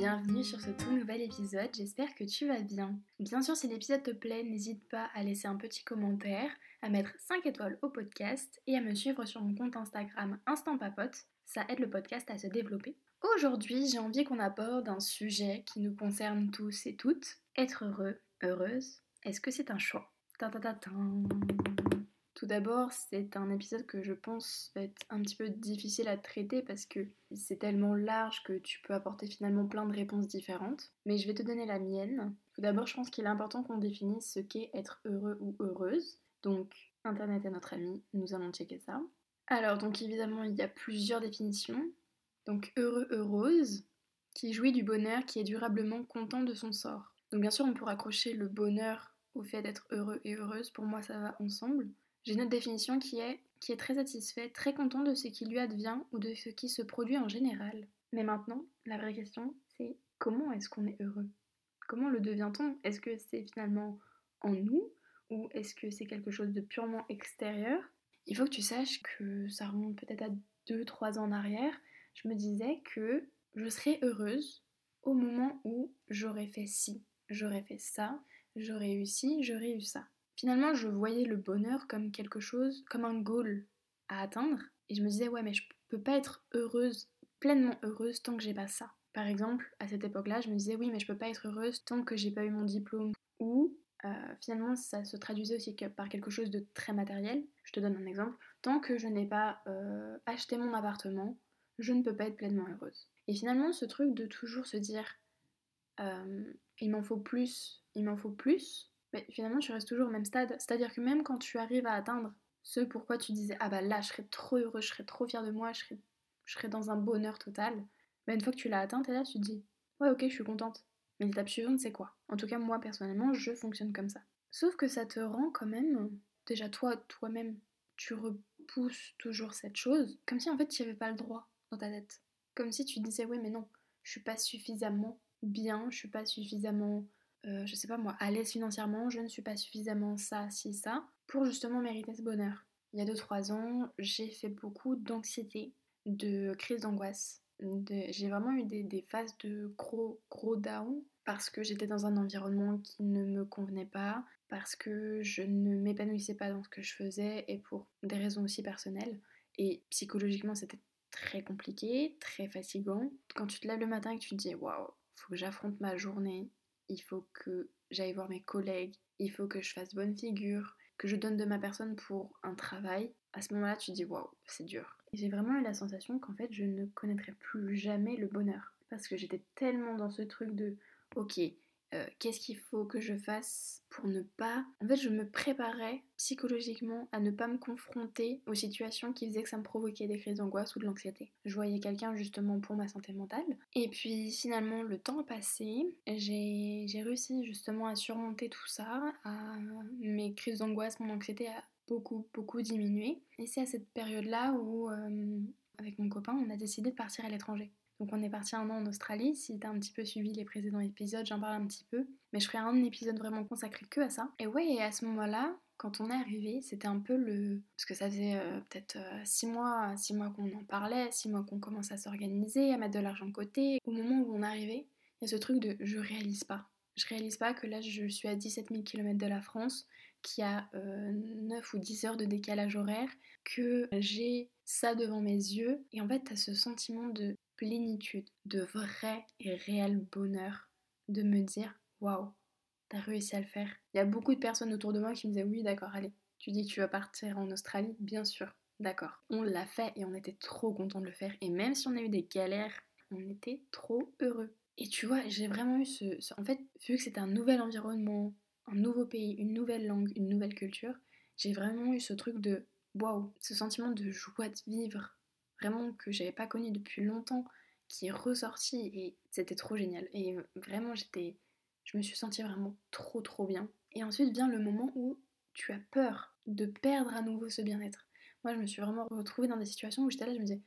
Bienvenue sur ce tout nouvel épisode, j'espère que tu vas bien. Bien sûr, si l'épisode te plaît, n'hésite pas à laisser un petit commentaire, à mettre 5 étoiles au podcast et à me suivre sur mon compte Instagram Instant Papote, ça aide le podcast à se développer. Aujourd'hui, j'ai envie qu'on aborde un sujet qui nous concerne tous et toutes. Être heureux, heureuse, est-ce que c'est un choix? Tout d'abord, c'est un épisode que je pense va être un petit peu difficile à traiter parce que c'est tellement large que tu peux apporter finalement plein de réponses différentes. Mais je vais te donner la mienne. Tout d'abord, je pense qu'il est important qu'on définisse ce qu'est être heureux ou heureuse. Donc, Internet est notre ami, nous allons checker ça. Alors, donc évidemment, il y a plusieurs définitions. Donc, heureux, heureuse, qui jouit du bonheur, qui est durablement content de son sort. Donc, bien sûr, on peut raccrocher le bonheur au fait d'être heureux et heureuse. Pour moi, ça va ensemble. J'ai une autre définition qui est qui est très satisfait, très content de ce qui lui advient ou de ce qui se produit en général. Mais maintenant, la vraie question, c'est comment est-ce qu'on est heureux? Comment le devient-on? Est-ce que c'est finalement en nous ou est-ce que c'est quelque chose de purement extérieur? Il faut que tu saches que ça remonte peut-être à 2-3 ans en arrière. Je me disais que je serais heureuse au moment où j'aurais fait ci, j'aurais fait ça, j'aurais eu ci, j'aurais eu ça. Finalement, je voyais le bonheur comme quelque chose, comme un goal à atteindre. Et je me disais, ouais, mais je peux pas être heureuse, pleinement heureuse, tant que j'ai pas ça. Par exemple, à cette époque-là, je me disais, oui, mais je peux pas être heureuse tant que j'ai pas eu mon diplôme. Ou euh, finalement, ça se traduisait aussi par quelque chose de très matériel. Je te donne un exemple. Tant que je n'ai pas euh, acheté mon appartement, je ne peux pas être pleinement heureuse. Et finalement, ce truc de toujours se dire, euh, il m'en faut plus, il m'en faut plus, mais finalement tu restes toujours au même stade. C'est-à-dire que même quand tu arrives à atteindre ce pourquoi tu disais ah bah là je serais trop heureux, je serais trop fière de moi, je serais, je serais dans un bonheur total, mais une fois que tu l'as atteint, t'es là, tu te dis ouais ok je suis contente. Mais l'étape suivante c'est quoi? En tout cas moi personnellement je fonctionne comme ça. Sauf que ça te rend quand même, déjà toi, toi-même, tu repousses toujours cette chose, comme si en fait tu avais pas le droit dans ta tête. Comme si tu disais ouais mais non, je suis pas suffisamment bien, je suis pas suffisamment euh, je sais pas moi, à l'aise financièrement, je ne suis pas suffisamment ça, si, ça, pour justement mériter ce bonheur. Il y a 2-3 ans, j'ai fait beaucoup d'anxiété, de crise d'angoisse. J'ai vraiment eu des, phases de gros, gros down parce que j'étais dans un environnement qui ne me convenait pas, parce que je ne m'épanouissais pas dans ce que je faisais et pour des raisons aussi personnelles. Et psychologiquement, c'était très compliqué, très fatigant. Quand tu te lèves le matin et que tu te dis waouh, faut que j'affronte ma journée, il faut que j'aille voir mes collègues, il faut que je fasse bonne figure, que je donne de ma personne pour un travail, à ce moment-là, tu dis waouh, c'est dur. J'ai vraiment eu la sensation qu'en fait, je ne connaîtrais plus jamais le bonheur. Parce que j'étais tellement dans ce truc de ok, euh, qu'est-ce qu'il faut que je fasse pour ne pas... En fait, je me préparais psychologiquement à ne pas me confronter aux situations qui faisaient que ça me provoquait des crises d'angoisse ou de l'anxiété. Je voyais quelqu'un justement pour ma santé mentale. Et puis finalement, le temps a passé, j'ai réussi justement à surmonter tout ça, mes crises d'angoisse, mon anxiété a beaucoup, beaucoup diminué. Et c'est à cette période-là où, euh, avec mon copain, on a décidé de partir à l'étranger. Donc on est parti un an en Australie. Si t'as un petit peu suivi les précédents épisodes, j'en parle un petit peu. Mais je ferai un épisode vraiment consacré que à ça. Et ouais, et à ce moment-là, quand on est arrivé, c'était un peu le... Parce que ça faisait euh, peut-être 6 euh, mois, six mois qu'on en parlait, 6 mois qu'on commence à s'organiser, à mettre de l'argent de côté. Au moment où on arrivait, il y a ce truc de je réalise pas. Je réalise pas que là je suis à 17 000 km de la France, qu'il y a 9 euh, ou 10 heures de décalage horaire, que j'ai ça devant mes yeux. Et en fait, t'as ce sentiment de plénitude, de vrai et réel bonheur, de me dire waouh, t'as réussi à le faire. Il y a beaucoup de personnes autour de moi qui me disaient oui, d'accord, allez, tu dis que tu vas partir en Australie, bien sûr, d'accord. On l'a fait et on était trop content de le faire. Et même si on a eu des galères, on était trop heureux. Et tu vois, j'ai vraiment eu ce, En fait, vu que c'était un nouvel environnement, un nouveau pays, une nouvelle langue, une nouvelle culture, j'ai vraiment eu ce truc de waouh, ce sentiment de joie de vivre, vraiment que j'avais pas connu depuis longtemps, qui est ressorti et c'était trop génial. Et vraiment, j'étais, je me suis sentie vraiment trop trop bien. Et ensuite vient le moment où tu as peur de perdre à nouveau ce bien-être. Moi, je me suis vraiment retrouvée dans des situations où j'étais là, je me disais,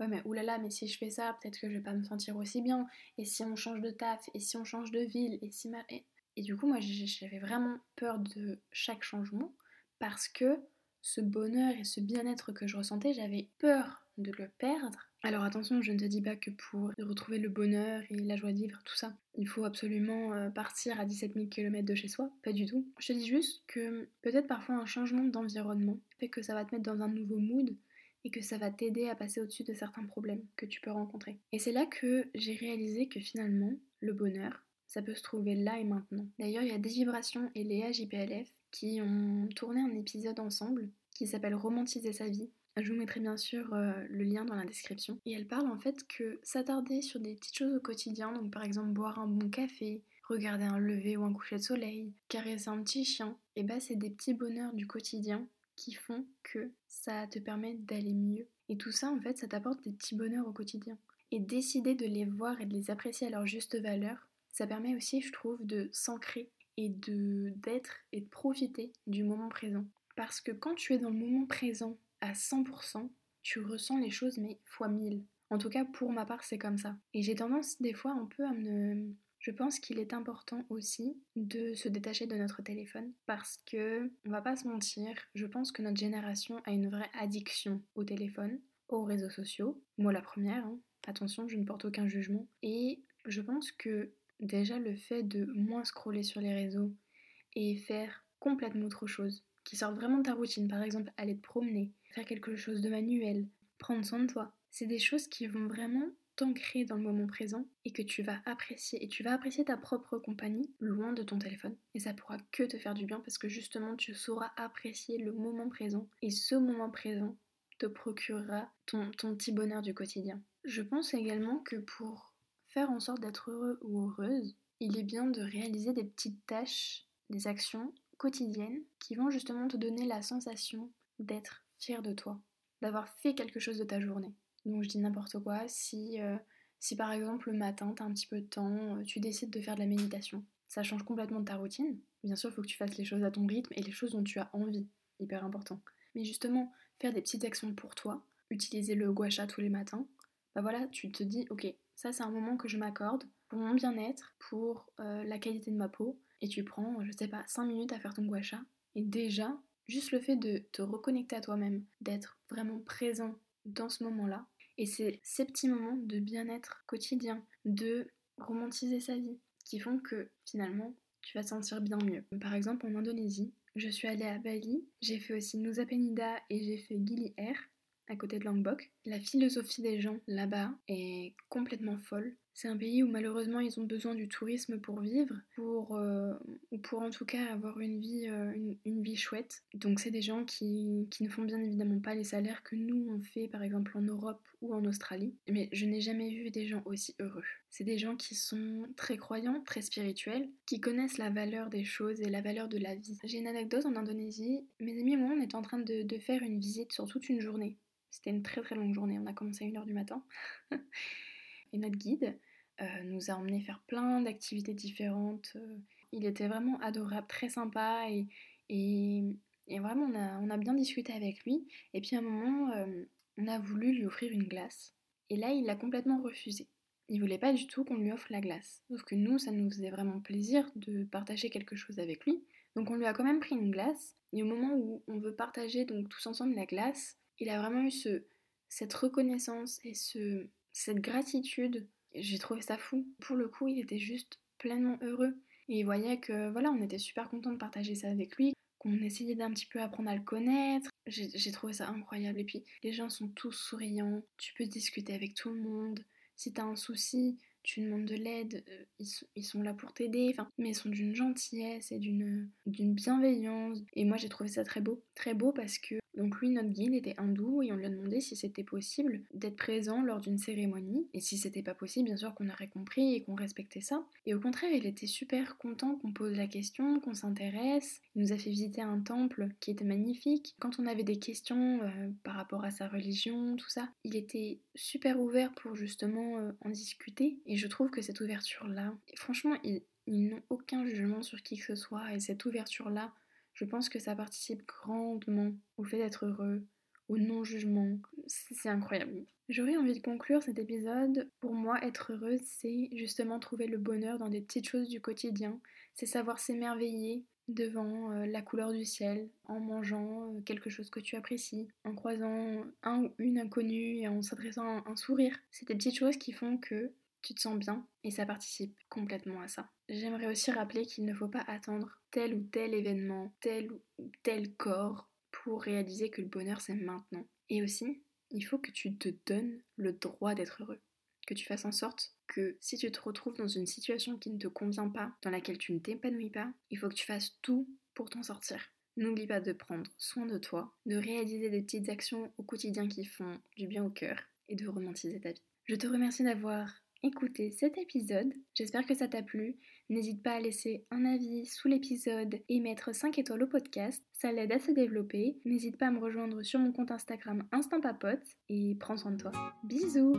ouais, mais oulala, mais si je fais ça, peut-être que je vais pas me sentir aussi bien. Et si on change de taf, et si on change de ville, et si ma... et, et du coup, moi, j'avais vraiment peur de chaque changement parce que ce bonheur et ce bien-être que je ressentais, j'avais peur de le perdre. Alors attention, je ne te dis pas que pour retrouver le bonheur et la joie de vivre, tout ça, il faut absolument euh, partir à 17 000 km de chez soi. Pas du tout. Je te dis juste que peut-être parfois un changement d'environnement fait que ça va te mettre dans un nouveau mood et que ça va t'aider à passer au-dessus de certains problèmes que tu peux rencontrer. Et c'est là que j'ai réalisé que finalement, le bonheur, ça peut se trouver là et maintenant. D'ailleurs, il y a des vibrations et Léa JPLF qui ont tourné un épisode ensemble qui s'appelle Romantiser sa vie. Je vous mettrai bien sûr euh, le lien dans la description. Et elle parle en fait que s'attarder sur des petites choses au quotidien, donc par exemple boire un bon café, regarder un lever ou un coucher de soleil, caresser un petit chien, et bah c'est des petits bonheurs du quotidien qui font que ça te permet d'aller mieux. Et tout ça en fait ça t'apporte des petits bonheurs au quotidien. Et décider de les voir et de les apprécier à leur juste valeur, ça permet aussi je trouve de s'ancrer et de d'être et de profiter du moment présent. Parce que quand tu es dans le moment présent à 100%, tu ressens les choses mais fois 1000. En tout cas, pour ma part, c'est comme ça. Et j'ai tendance des fois un peu à me... Je pense qu'il est important aussi de se détacher de notre téléphone parce que, on va pas se mentir, je pense que notre génération a une vraie addiction au téléphone, aux réseaux sociaux. Moi la première, hein. attention, je ne porte aucun jugement. Et je pense que déjà le fait de moins scroller sur les réseaux et faire complètement autre chose, qui sortent vraiment de ta routine, par exemple aller te promener, faire quelque chose de manuel, prendre soin de toi, c'est des choses qui vont vraiment t'ancrer dans le moment présent et que tu vas apprécier. Et tu vas apprécier ta propre compagnie loin de ton téléphone. Et ça pourra que te faire du bien parce que justement tu sauras apprécier le moment présent. Et ce moment présent te procurera ton, ton petit bonheur du quotidien. Je pense également que pour faire en sorte d'être heureux ou heureuse, il est bien de réaliser des petites tâches, des actions quotidiennes qui vont justement te donner la sensation d'être fier de toi, d'avoir fait quelque chose de ta journée. Donc je dis n'importe quoi, si, euh, si par exemple le matin, tu as un petit peu de temps, euh, tu décides de faire de la méditation, ça change complètement de ta routine. Bien sûr, il faut que tu fasses les choses à ton rythme et les choses dont tu as envie, hyper important. Mais justement, faire des petites actions pour toi, utiliser le gua tous les matins, bah voilà, tu te dis, ok, ça c'est un moment que je m'accorde pour mon bien-être, pour euh, la qualité de ma peau, et tu prends, je sais pas, 5 minutes à faire ton gua et déjà, juste le fait de te reconnecter à toi-même, d'être vraiment présent dans ce moment-là, et c'est ces petits moments de bien-être quotidien, de romantiser sa vie, qui font que finalement, tu vas te sentir bien mieux. Par exemple, en Indonésie, je suis allée à Bali, j'ai fait aussi Nusa Penida et j'ai fait Gili Air à côté de Langbok. La philosophie des gens là-bas est complètement folle. C'est un pays où malheureusement ils ont besoin du tourisme pour vivre, pour, euh, ou pour en tout cas avoir une vie, euh, une, vie chouette. Donc c'est des gens qui, qui, ne font bien évidemment pas les salaires que nous on fait par exemple en Europe ou en Australie. Mais je n'ai jamais vu des gens aussi heureux. C'est des gens qui sont très croyants, très spirituels, qui connaissent la valeur des choses et la valeur de la vie. J'ai une anecdote en Indonésie. Mes amis et moi on est en train de, de faire une visite sur toute une journée. C'était une très très longue journée. On a commencé à 1h du matin. et notre guide euh, nous a emmené faire plein d'activités différentes. Euh, il était vraiment adorable, très sympa et, vraiment on a, bien discuté avec lui. Et puis à un moment, euh, on a voulu lui offrir une glace. Et là, il l'a complètement refusé. Il voulait pas du tout qu'on lui offre la glace. Sauf que nous, ça nous faisait vraiment plaisir de partager quelque chose avec lui. Donc on lui a quand même pris une glace. Et au moment où on veut partager donc tous ensemble la glace, il a vraiment eu ce, cette reconnaissance et ce, cette gratitude. J'ai trouvé ça fou. Pour le coup, il était juste pleinement heureux. Et il voyait que voilà, on était super content de partager ça avec lui, qu'on essayait d'un petit peu apprendre à le connaître. J'ai trouvé ça incroyable. Et puis, les gens sont tous souriants, tu peux discuter avec tout le monde. Si t'as un souci, tu demandes de l'aide, euh, ils, sont là pour t'aider, enfin, mais ils sont d'une gentillesse et d'une bienveillance. Et moi j'ai trouvé ça très beau. Très beau parce que donc lui, notre guide était hindou et on lui a demandé si c'était possible d'être présent lors d'une cérémonie. Et si c'était pas possible, bien sûr qu'on aurait compris et qu'on respectait ça. Et au contraire, il était super content qu'on pose la question, qu'on s'intéresse. Il nous a fait visiter un temple qui était magnifique. Quand on avait des questions euh, par rapport à sa religion, tout ça, il était super ouvert pour justement euh, en discuter. Et je trouve que cette ouverture-là, franchement, ils n'ont aucun jugement sur qui que ce soit. Et cette ouverture-là, je pense que ça participe grandement au fait d'être heureux, au non-jugement. C'est incroyable. J'aurais envie de conclure cet épisode. Pour moi, être heureuse, c'est justement trouver le bonheur dans des petites choses du quotidien. C'est savoir s'émerveiller devant euh, la couleur du ciel, en mangeant euh, quelque chose que tu apprécies, en croisant un ou une inconnue et en s'adressant un sourire. C'est des petites choses qui font que tu te sens bien et ça participe complètement à ça. J'aimerais aussi rappeler qu'il ne faut pas attendre tel ou tel événement, tel ou tel corps pour réaliser que le bonheur c'est maintenant. Et aussi, il faut que tu te donnes le droit d'être heureux. Que tu fasses en sorte que si tu te retrouves dans une situation qui ne te convient pas, dans laquelle tu ne t'épanouis pas, il faut que tu fasses tout pour t'en sortir. N'oublie pas de prendre soin de toi, de réaliser des petites actions au quotidien qui font du bien au cœur et de romantiser ta vie. Je te remercie d'avoir écouté cet épisode. J'espère que ça t'a plu. N'hésite pas à laisser un avis sous l'épisode et mettre 5 étoiles au podcast. Ça l'aide à se développer. N'hésite pas à me rejoindre sur mon compte Instagram Instant Papote et prends soin de toi. Bisous